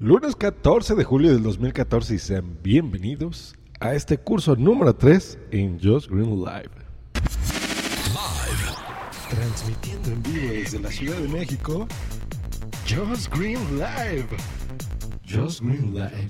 Lunes 14 de julio del 2014 y sean bienvenidos a este curso número 3 en Just Green Live. Transmitiendo en vivo desde la Ciudad de México, Just Green Live. Just Green Live.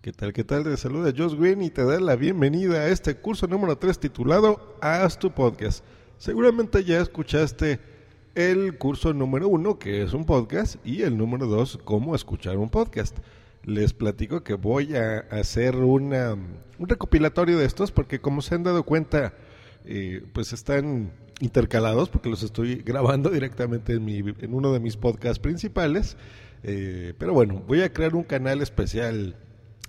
¿Qué tal? ¿Qué tal? Te saluda Josh Green y te da la bienvenida a este curso número 3 titulado Haz tu podcast. Seguramente ya escuchaste el curso número 1, que es un podcast, y el número 2, cómo escuchar un podcast. Les platico que voy a hacer una, un recopilatorio de estos porque como se han dado cuenta, eh, pues están intercalados porque los estoy grabando directamente en, mi, en uno de mis podcasts principales. Eh, pero bueno, voy a crear un canal especial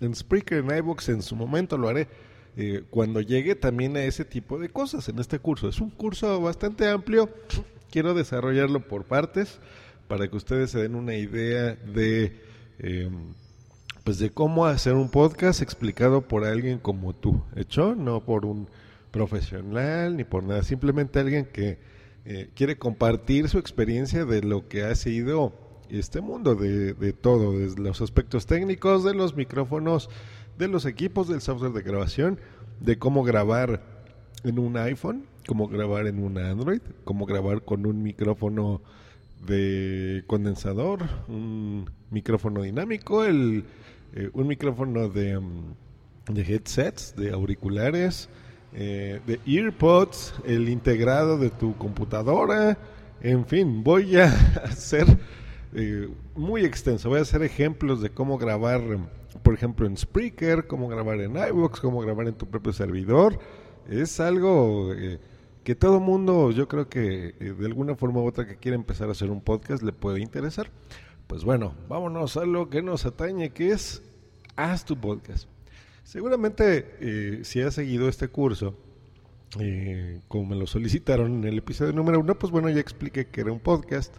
en Spreaker, en iVoox, en su momento lo haré. eh, cuando llegue también a ese tipo de cosas en este curso. Es un curso bastante amplio, quiero desarrollarlo por partes para que ustedes se den una idea de, eh, pues de cómo hacer un podcast explicado por alguien como tú, hecho no por un profesional ni por nada, simplemente alguien que eh, quiere compartir su experiencia de lo que ha sido este mundo, de, de todo, desde los aspectos técnicos, de los micrófonos, de los equipos, del software de grabación, de cómo grabar en un iPhone, cómo grabar en un Android, cómo grabar con un micrófono de condensador, un micrófono dinámico, el, eh, un micrófono de, um, de headsets, de auriculares, eh, de earpods, el integrado de tu computadora, en fin, voy a hacer eh, muy extenso, voy a hacer ejemplos de cómo grabar, por ejemplo, en Spreaker, cómo grabar en iVoox, cómo grabar en tu propio servidor, es algo que todo mundo, yo creo que eh, de alguna forma u otra que quiere empezar a hacer un podcast le puede interesar. Pues bueno, vámonos a lo que nos atañe, que es haz tu podcast. Seguramente eh, si has seguido este curso, eh, como me lo solicitaron en el episodio número uno, pues bueno, ya expliqué que era un podcast.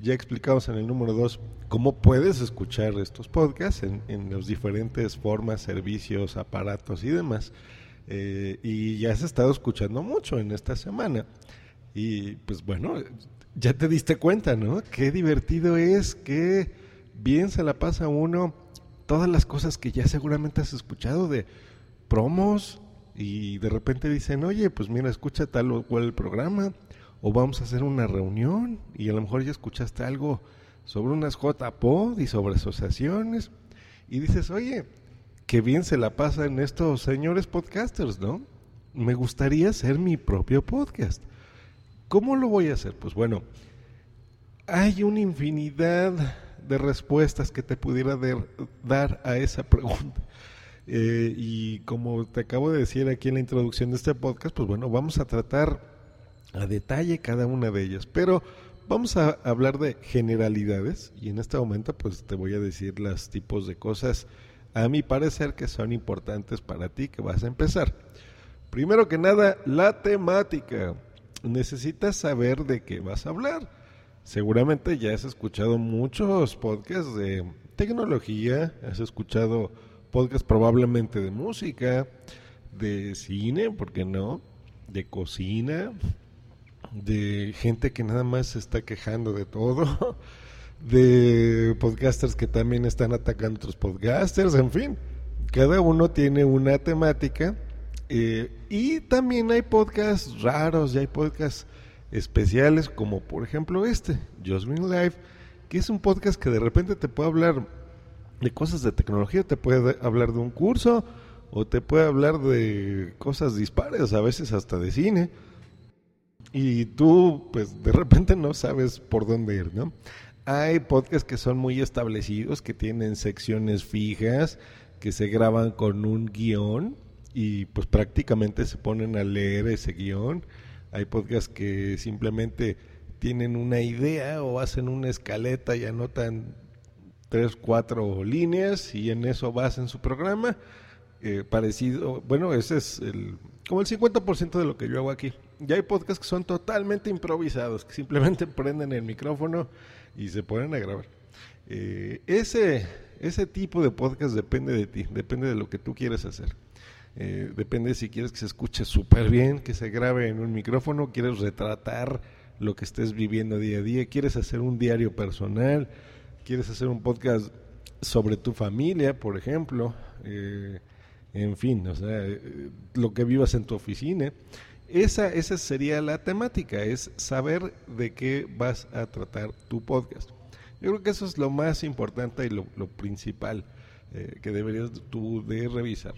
Ya explicamos en el número dos cómo puedes escuchar estos podcasts en, en las diferentes formas, servicios, aparatos y demás. Eh, y ya has estado escuchando mucho en esta semana. Y pues bueno, ya te diste cuenta, ¿no? Qué divertido es, qué bien se la pasa uno todas las cosas que ya seguramente has escuchado de promos y de repente dicen, oye, pues mira, escucha tal o cual programa o vamos a hacer una reunión y a lo mejor ya escuchaste algo sobre unas JPod y sobre asociaciones y dices, oye, qué bien se la pasan estos señores podcasters, ¿no? me gustaría hacer mi propio podcast. ¿Cómo lo voy a hacer? Pues bueno, hay una infinidad de respuestas que te pudiera dar a esa pregunta. Eh, y como te acabo de decir aquí en la introducción de este podcast, pues bueno, vamos a tratar a detalle cada una de ellas. Pero vamos a hablar de generalidades y en este momento pues te voy a decir los tipos de cosas a mi parecer que son importantes para ti que vas a empezar. Primero que nada, la temática. Necesitas saber de qué vas a hablar. Seguramente ya has escuchado muchos podcasts de tecnología, has escuchado podcasts probablemente de música, de cine, ¿por qué no? De cocina, de gente que nada más se está quejando de todo, de podcasters que también están atacando otros podcasters, en fin, cada uno tiene una temática eh, y también hay podcasts raros y hay podcasts especiales como por ejemplo este, Just Green Life, que es un podcast que de repente te puede hablar de cosas de tecnología, te puede hablar de un curso o te puede hablar de cosas dispares, a veces hasta de cine. Y tú, pues de repente no sabes por dónde ir, ¿no? Hay podcasts que son muy establecidos, que tienen secciones fijas, que se graban con un guion y pues prácticamente se ponen a leer ese guion. Hay podcasts que simplemente tienen una idea o hacen una escaleta y anotan tres, cuatro líneas y en eso basan su programa. Eh, parecido, bueno, ese es el, como el 50% de lo que yo hago aquí. Ya hay podcasts que son totalmente improvisados, que simplemente prenden el micrófono y se ponen a grabar. Eh, ese, ese tipo de podcast depende de ti, depende de lo que tú quieres hacer. Eh, depende si quieres que se escuche súper bien, que se grabe en un micrófono, quieres retratar lo que estés viviendo día a día, quieres hacer un diario personal, quieres hacer un podcast sobre tu familia, por ejemplo, eh, en fin, o sea, lo que vivas en tu oficina. Esa, esa sería la temática, es saber de qué vas a tratar tu podcast. Yo creo que eso es lo más importante y lo, principal eh, que deberías tú de revisar.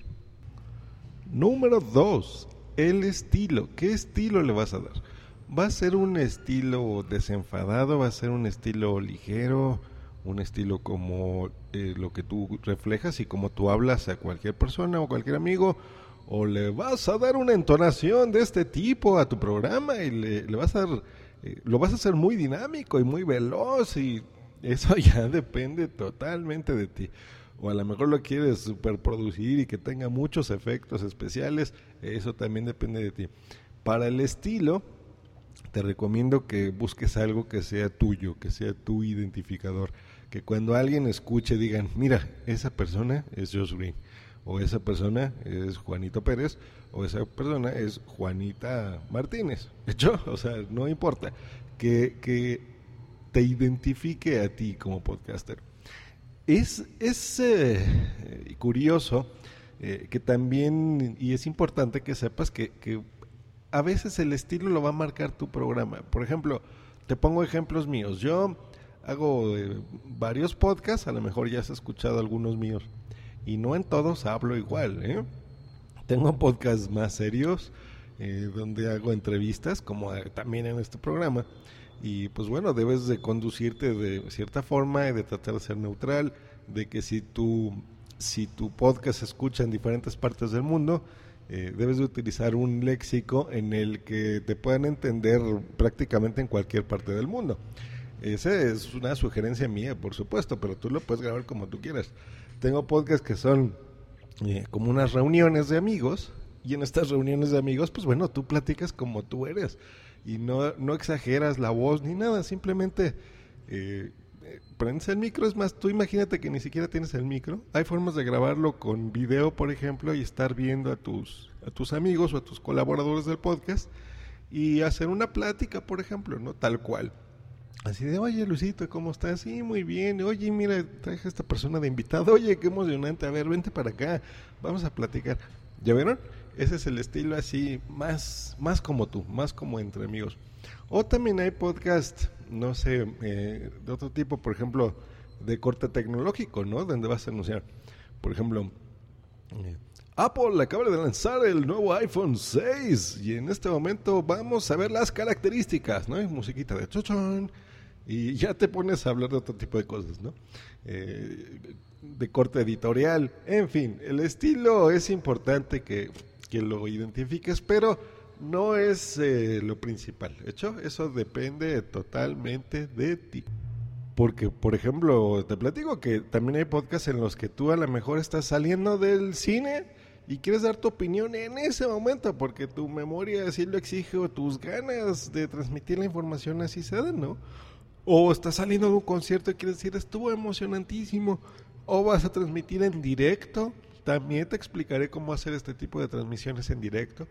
Número dos, el estilo. ¿Qué estilo le vas a dar? ¿Va a ser un estilo desenfadado? ¿Va a ser un estilo ligero? ¿Un estilo como eh, lo que tú reflejas y como tú hablas a cualquier persona o cualquier amigo? O le vas a dar una entonación de este tipo a tu programa y le, vas a dar, eh, lo vas a hacer muy dinámico y muy veloz y eso ya depende totalmente de ti. O a lo mejor lo quieres superproducir y que tenga muchos efectos especiales, eso también depende de ti. Para el estilo, te recomiendo que busques algo que sea tuyo, que sea tu identificador. Que cuando alguien escuche digan, mira, esa persona es Josh Green o esa persona es Juanito Pérez o esa persona es Juanita Martínez. hecho, o sea, no importa. Que, que te identifique a ti como podcaster. Es, es eh, curioso eh, que también, y es importante que sepas que, que a veces el estilo lo va a marcar tu programa. Por ejemplo, te pongo ejemplos míos. Yo hago eh, varios podcasts, a lo mejor ya has escuchado algunos míos y no en todos hablo igual. ¿eh? Tengo podcasts más serios eh, donde hago entrevistas, como eh, también en este programa. Y pues bueno, debes de conducirte de cierta forma y de tratar de ser neutral, de que si tu, si tu podcast se escucha en diferentes partes del mundo, debes de utilizar un léxico en el que te puedan entender prácticamente en cualquier parte del mundo. Esa es una sugerencia mía, por supuesto, pero tú lo puedes grabar como tú quieras tengo podcasts que son eh, como unas reuniones de amigos y en estas reuniones de amigos, pues bueno, tú platicas como tú eres y no, no exageras la voz ni nada, simplemente eh, eh, prendes el micro, es más, tú imagínate que ni siquiera tienes el micro. Hay formas de grabarlo con video, por ejemplo, y estar viendo a tus, a tus amigos o a tus colaboradores del podcast y hacer una plática, por ejemplo, ¿no? Tal cual. Así de, oye Luisito, ¿cómo estás? Sí, muy bien. Oye, mira, traje a esta persona de invitado. Oye, qué emocionante. A ver, vente para acá. Vamos a platicar. ¿Ya vieron? Ese es el estilo así, más, más como tú, más como entre amigos. O también hay podcast, no sé, eh, de otro tipo, por ejemplo, de corte tecnológico, ¿no? Donde vas a anunciar, por ejemplo, eh, Apple acaba de lanzar el nuevo iPhone 6 y en este momento vamos a ver las características, ¿no? Musiquita de chochón y ya te pones a hablar de otro tipo de cosas, ¿no? Eh, de corte editorial, en fin, el estilo es importante que, que lo identifiques, pero no es eh, lo principal. Hecho, eso depende totalmente de ti. Porque, por ejemplo, te platico que también hay podcasts en los que tú a lo mejor estás saliendo del cine y quieres dar tu opinión en ese momento, porque tu memoria así lo exige o tus ganas de transmitir la información así se dan, ¿no? O estás saliendo de un concierto y quieres decir, estuvo emocionantísimo, o vas a transmitir en directo. También te explicaré cómo hacer este tipo de transmisiones en directo.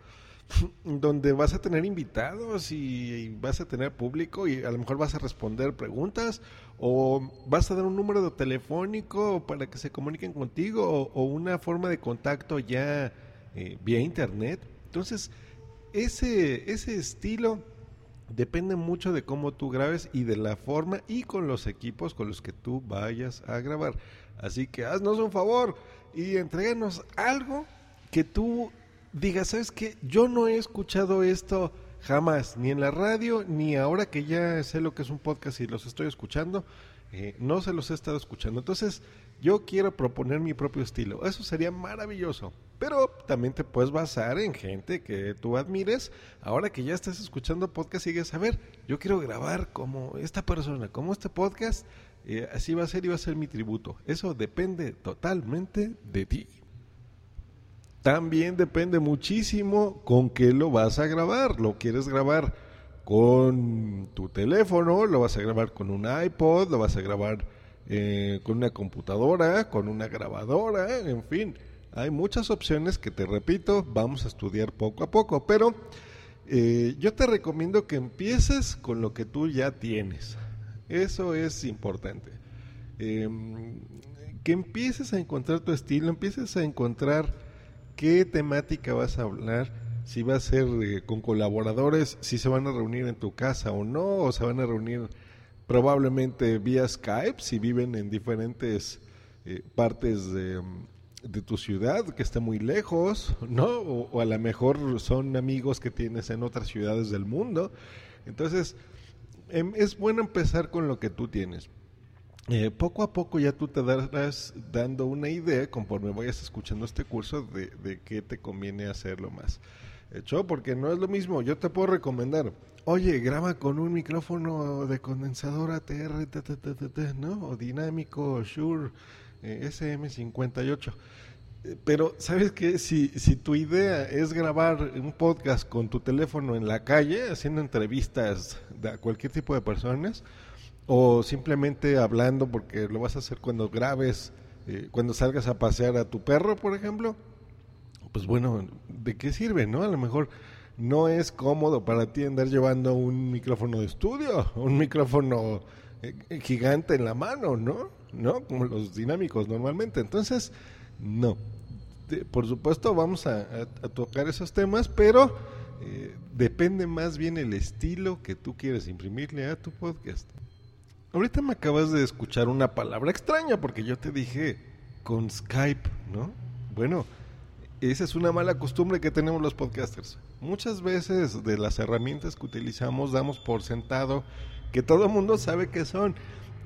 donde vas a tener invitados y, vas a tener público y a lo mejor vas a responder preguntas o vas a dar un número telefónico para que se comuniquen contigo o, una forma de contacto ya eh, vía internet. Entonces, ese, ese estilo depende mucho de cómo tú grabes y de la forma y con los equipos con los que tú vayas a grabar. Así que haznos un favor y entréganos algo que tú diga, ¿sabes qué? Yo no he escuchado esto jamás, ni en la radio, ni ahora que ya sé lo que es un podcast y los estoy escuchando, eh, no se los he estado escuchando. Entonces, yo quiero proponer mi propio estilo. Eso sería maravilloso. Pero también te puedes basar en gente que tú admires. Ahora que ya estás escuchando podcast, sigues a ver, yo quiero grabar como esta persona, como este podcast. Eh, así va a ser y va a ser mi tributo. Eso depende totalmente de ti también depende muchísimo con qué lo vas a grabar. ¿Lo quieres grabar con tu teléfono? ¿Lo vas a grabar con un iPod? ¿Lo vas a grabar eh, con una computadora? ¿Con una grabadora? En fin, hay muchas opciones que te repito, vamos a estudiar poco a poco. Pero eh, yo te recomiendo que empieces con lo que tú ya tienes. Eso es importante. Em, que empieces a encontrar tu estilo, empieces a encontrar qué temática vas a hablar, si va a ser eh, con colaboradores, si se van a reunir en tu casa o no, o se van a reunir probablemente vía Skype, si viven en diferentes eh, partes de, de, tu ciudad, que esté muy lejos, ¿no? O, a lo mejor son amigos que tienes en otras ciudades del mundo. Entonces, em, es bueno empezar con lo que tú tienes. Eh, poco a poco ya tú te darás dando una idea conforme vayas escuchando este curso de, de qué te conviene hacerlo más. Hecho, porque no es lo mismo. Yo te puedo recomendar, oye, graba con un micrófono de condensador ATR, ¿no? O dinámico Shure eh, SM58. Eh, pero, ¿sabes qué? Si, si tu idea es grabar un podcast con tu teléfono en la calle, haciendo entrevistas a cualquier tipo de personas, o simplemente hablando porque lo vas a hacer cuando grabes, eh, cuando salgas a pasear a tu perro, por ejemplo, pues bueno, ¿de qué sirve, no? A lo mejor no es cómodo para ti andar llevando un micrófono de estudio, un micrófono eh, gigante en la mano, ¿no? ¿No? Como los dinámicos normalmente. Entonces, no. por supuesto, vamos a, tocar esos temas, pero eh, depende más bien el estilo que tú quieres imprimirle a tu podcast. Ahorita me acabas de escuchar una palabra extraña porque yo te dije con Skype, ¿no? Bueno, esa es una mala costumbre que tenemos los podcasters. Muchas veces de las herramientas que utilizamos damos por sentado que todo el mundo sabe qué son.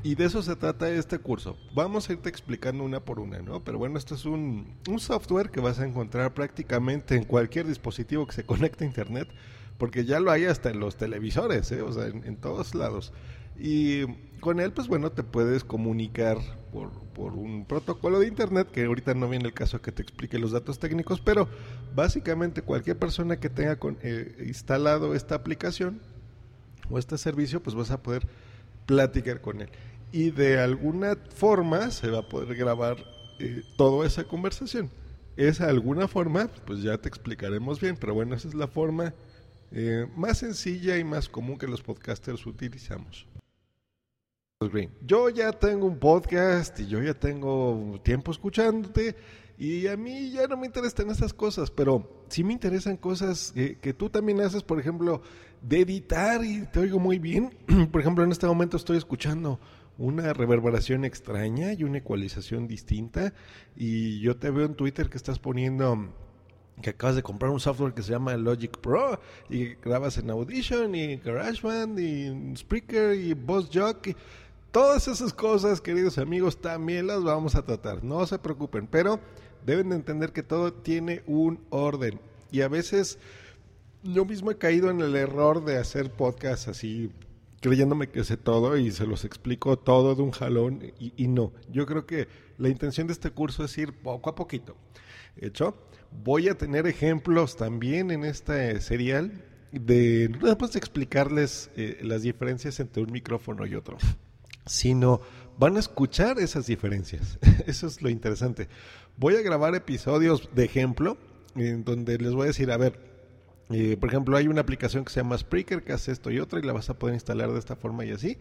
Y de eso se trata este curso. Vamos a irte explicando una por una, ¿no? Pero bueno, esto es un, un software que vas a encontrar prácticamente en cualquier dispositivo que se conecte a Internet, porque ya lo hay hasta en los televisores, ¿eh? O sea, en todos lados. Y con él, pues bueno, te puedes comunicar por, por, un protocolo de Internet, que ahorita no viene el caso que te explique los datos técnicos, pero básicamente cualquier persona que tenga con, eh, instalado esta aplicación o este servicio, pues vas a poder platicar con él. Y de alguna forma se va a poder grabar eh, toda esa conversación. Esa alguna forma, pues ya te explicaremos bien, pero bueno, esa es la forma eh, más sencilla y más común que los podcasters utilizamos. Yo ya tengo un podcast y yo ya tengo tiempo escuchándote y a mí ya no me interesan esas cosas, pero sí me interesan cosas que, tú también haces, por ejemplo, de editar y te oigo muy bien. por ejemplo, en este momento estoy escuchando una reverberación extraña y una ecualización distinta. Y yo te veo en Twitter que estás poniendo que acabas de comprar un software que se llama Logic Pro y grabas en Audition y GarageBand y Spreaker y Boss Jock. todas esas cosas, queridos amigos, también las vamos a tratar. No se preocupen, pero deben de entender que todo tiene un orden. Y a veces yo mismo he caído en el error de hacer podcasts así creyéndome que sé todo y se los explico todo de un jalón y, no. Yo creo que la intención de este curso es ir poco a poquito. ¿Hecho? Voy a tener ejemplos también en este serial de no de explicarles eh, las diferencias entre un micrófono y otro, sino van a escuchar esas diferencias. Eso es lo interesante. Voy a grabar episodios de ejemplo en donde les voy a decir, a ver, eh, por ejemplo, hay una aplicación que se llama Spreaker que hace esto y otra y la vas a poder instalar de esta forma y así.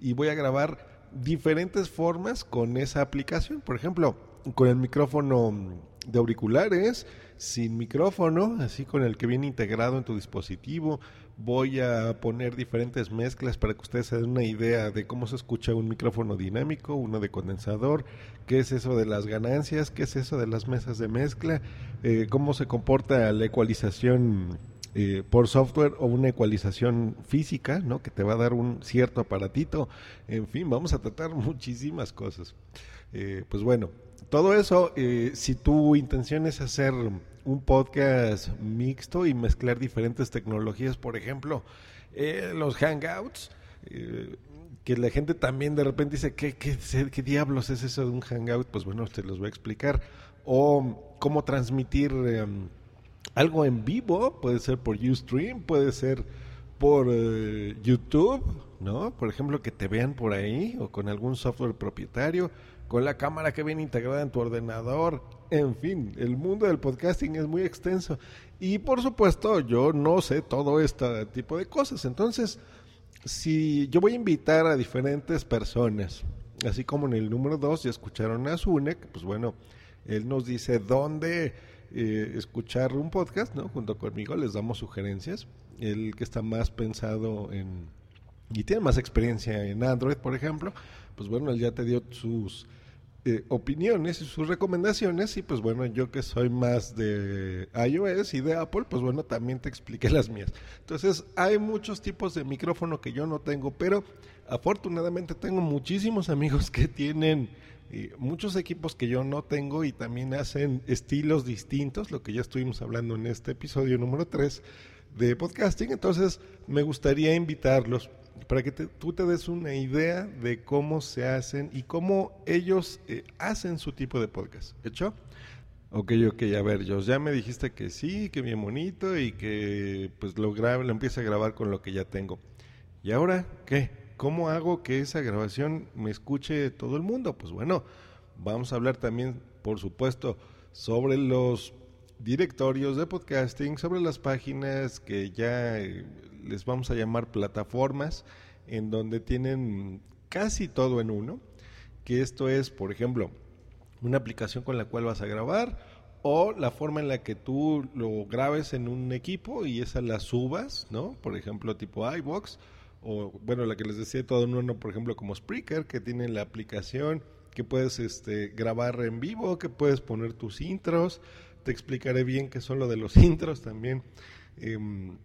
Y voy a grabar diferentes formas con esa aplicación. Por ejemplo, con el micrófono de auriculares, sin micrófono, así con el que viene integrado en tu dispositivo. Voy a poner diferentes mezclas para que ustedes se den una idea de cómo se escucha un micrófono dinámico, uno de condensador, qué es eso de las ganancias, qué es eso de las mesas de mezcla, eh, cómo se comporta la ecualización eh, por software o una ecualización física, ¿no? Que te va a dar un cierto aparatito. En fin, vamos a tratar muchísimas cosas. Eh, pues bueno, todo eso, eh, si tu intención es hacer un podcast mixto y mezclar diferentes tecnologías, por ejemplo, eh, los hangouts, eh, que la gente también de repente dice, ¿qué, qué, ¿qué, diablos es eso de un hangout? Pues bueno, te los voy a explicar. O cómo transmitir em, algo en vivo, puede ser por Ustream, puede ser por YouTube, ¿no? Por ejemplo, que te vean por ahí o con algún software propietario con la cámara que viene integrada en tu ordenador. En fin, el mundo del podcasting es muy extenso. Y por supuesto, yo no sé todo este tipo de cosas. Entonces, si yo voy a invitar a diferentes personas, así como en el número 2 ya escucharon a Zunek, pues bueno, él nos dice dónde eh, escuchar un podcast, ¿no? Junto conmigo les damos sugerencias. El que está más pensado en y tiene más experiencia en Android, por ejemplo, pues bueno, él ya te dio sus eh, opiniones y sus recomendaciones y pues bueno, yo que soy más de iOS y de Apple, pues bueno, también te expliqué las mías. Entonces, hay muchos tipos de micrófono que yo no tengo, pero afortunadamente tengo muchísimos amigos que tienen eh, muchos equipos que yo no tengo y también hacen estilos distintos, lo que ya estuvimos hablando en este episodio número 3 de podcasting. Entonces, me gustaría invitarlos para que tú te des una idea de cómo se hacen y cómo ellos eh, hacen su tipo de podcast. ¿Hecho? Ok, ok, a ver, ya me dijiste que sí, que bien bonito y que pues lo grabe, lo empiece a grabar con lo que ya tengo. ¿Y ahora qué? ¿Cómo hago que esa grabación me escuche todo el mundo? Pues bueno, vamos a hablar también, por supuesto, sobre los directorios de podcasting, sobre las páginas que ya eh, les vamos a llamar plataformas, en donde tienen casi todo en uno, que esto es, por ejemplo, una aplicación con la cual vas a grabar o la forma en la que tú lo grabes en un equipo y esa la subas, ¿no? Por ejemplo, tipo iBox o bueno, la que les decía todo en uno, por ejemplo, como Spreaker, que tiene la aplicación que puedes este, grabar en vivo, que puedes poner tus intros, te explicaré bien qué son lo de los intros también. Em,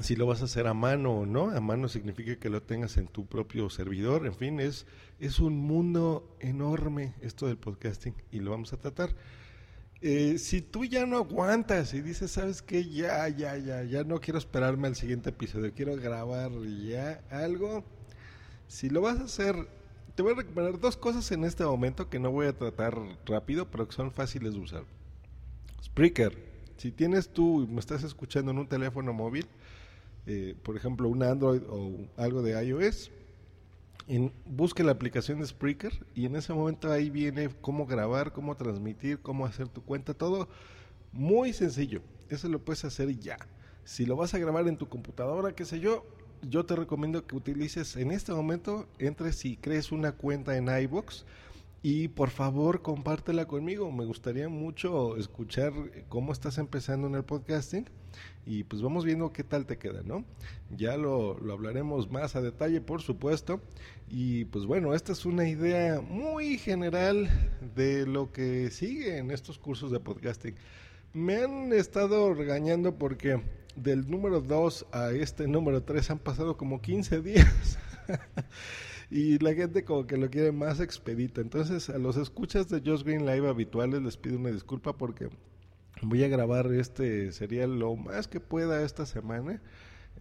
si lo vas a hacer a mano o no, a mano significa que lo tengas en tu propio servidor, en fin, es, es un mundo enorme esto del podcasting y lo vamos a tratar. Eh, si tú ya no aguantas y dices, sabes qué, ya, ya, ya, ya no quiero esperarme al siguiente episodio, quiero grabar ya algo, si lo vas a hacer, te voy a recomendar dos cosas en este momento que no voy a tratar rápido, pero que son fáciles de usar. Spreaker. Si tienes tú, me estás escuchando en un teléfono móvil, eh, por ejemplo, un Android o algo de iOS, en, busque la aplicación de Spreaker y en ese momento ahí viene cómo grabar, cómo transmitir, cómo hacer tu cuenta, todo muy sencillo. Eso lo puedes hacer ya. Si lo vas a grabar en tu computadora, qué sé yo, yo te recomiendo que utilices en este momento, entres y crees una cuenta en iBox Y por favor, compártela conmigo. Me gustaría mucho escuchar cómo estás empezando en el podcasting. Y pues vamos viendo qué tal te queda, ¿no? Ya lo, lo hablaremos más a detalle, por supuesto. Y pues bueno, esta es una idea muy general de lo que sigue en estos cursos de podcasting. Me han estado regañando porque del número 2 a este número 3 han pasado como 15 días. y la gente como que lo quiere más expedito. Entonces a los escuchas de Just Green Live habituales les pido una disculpa porque voy a grabar este serial lo más que pueda esta semana.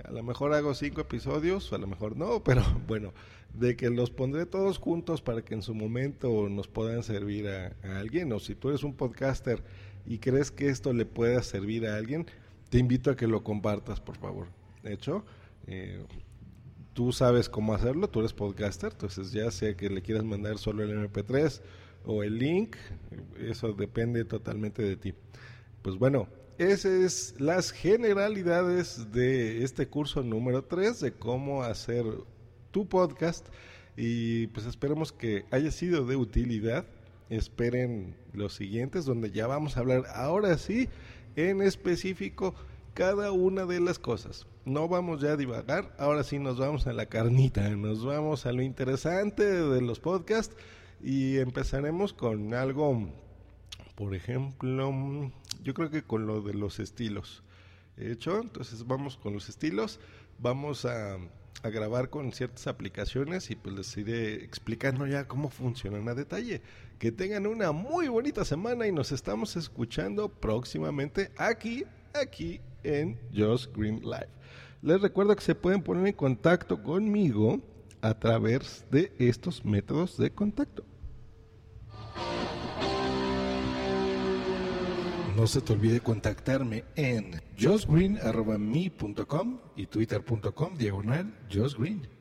A lo mejor hago cinco episodios, a lo mejor no, pero bueno, de que los pondré todos juntos para que en su momento nos puedan servir a, alguien. O si tú eres un podcaster y crees que esto le pueda servir a alguien, te invito a que lo compartas, por favor. De hecho, eh, tú sabes cómo hacerlo, tú eres podcaster, entonces ya sea que le quieras mandar solo el MP3 o el link, eso depende totalmente de ti. Pues bueno, esas es las generalidades de este curso número 3 de cómo hacer tu podcast y pues esperemos que haya sido de utilidad. Esperen los siguientes donde ya vamos a hablar ahora sí en específico cada una de las cosas. No vamos ya a divagar, ahora sí nos vamos a la carnita, nos vamos a lo interesante de los podcasts y empezaremos con algo, por ejemplo, yo creo que con lo de los estilos. Hecho, entonces vamos con los estilos, vamos a, grabar con ciertas aplicaciones y pues les iré explicando ya cómo funcionan a detalle. Que tengan una muy bonita semana y nos estamos escuchando próximamente aquí, aquí en Just Green Live. Les recuerdo que se pueden poner en contacto conmigo a través de estos métodos de contacto. No se te olvide contactarme en justgreen.me.com y twitter.com diagonal justgreen.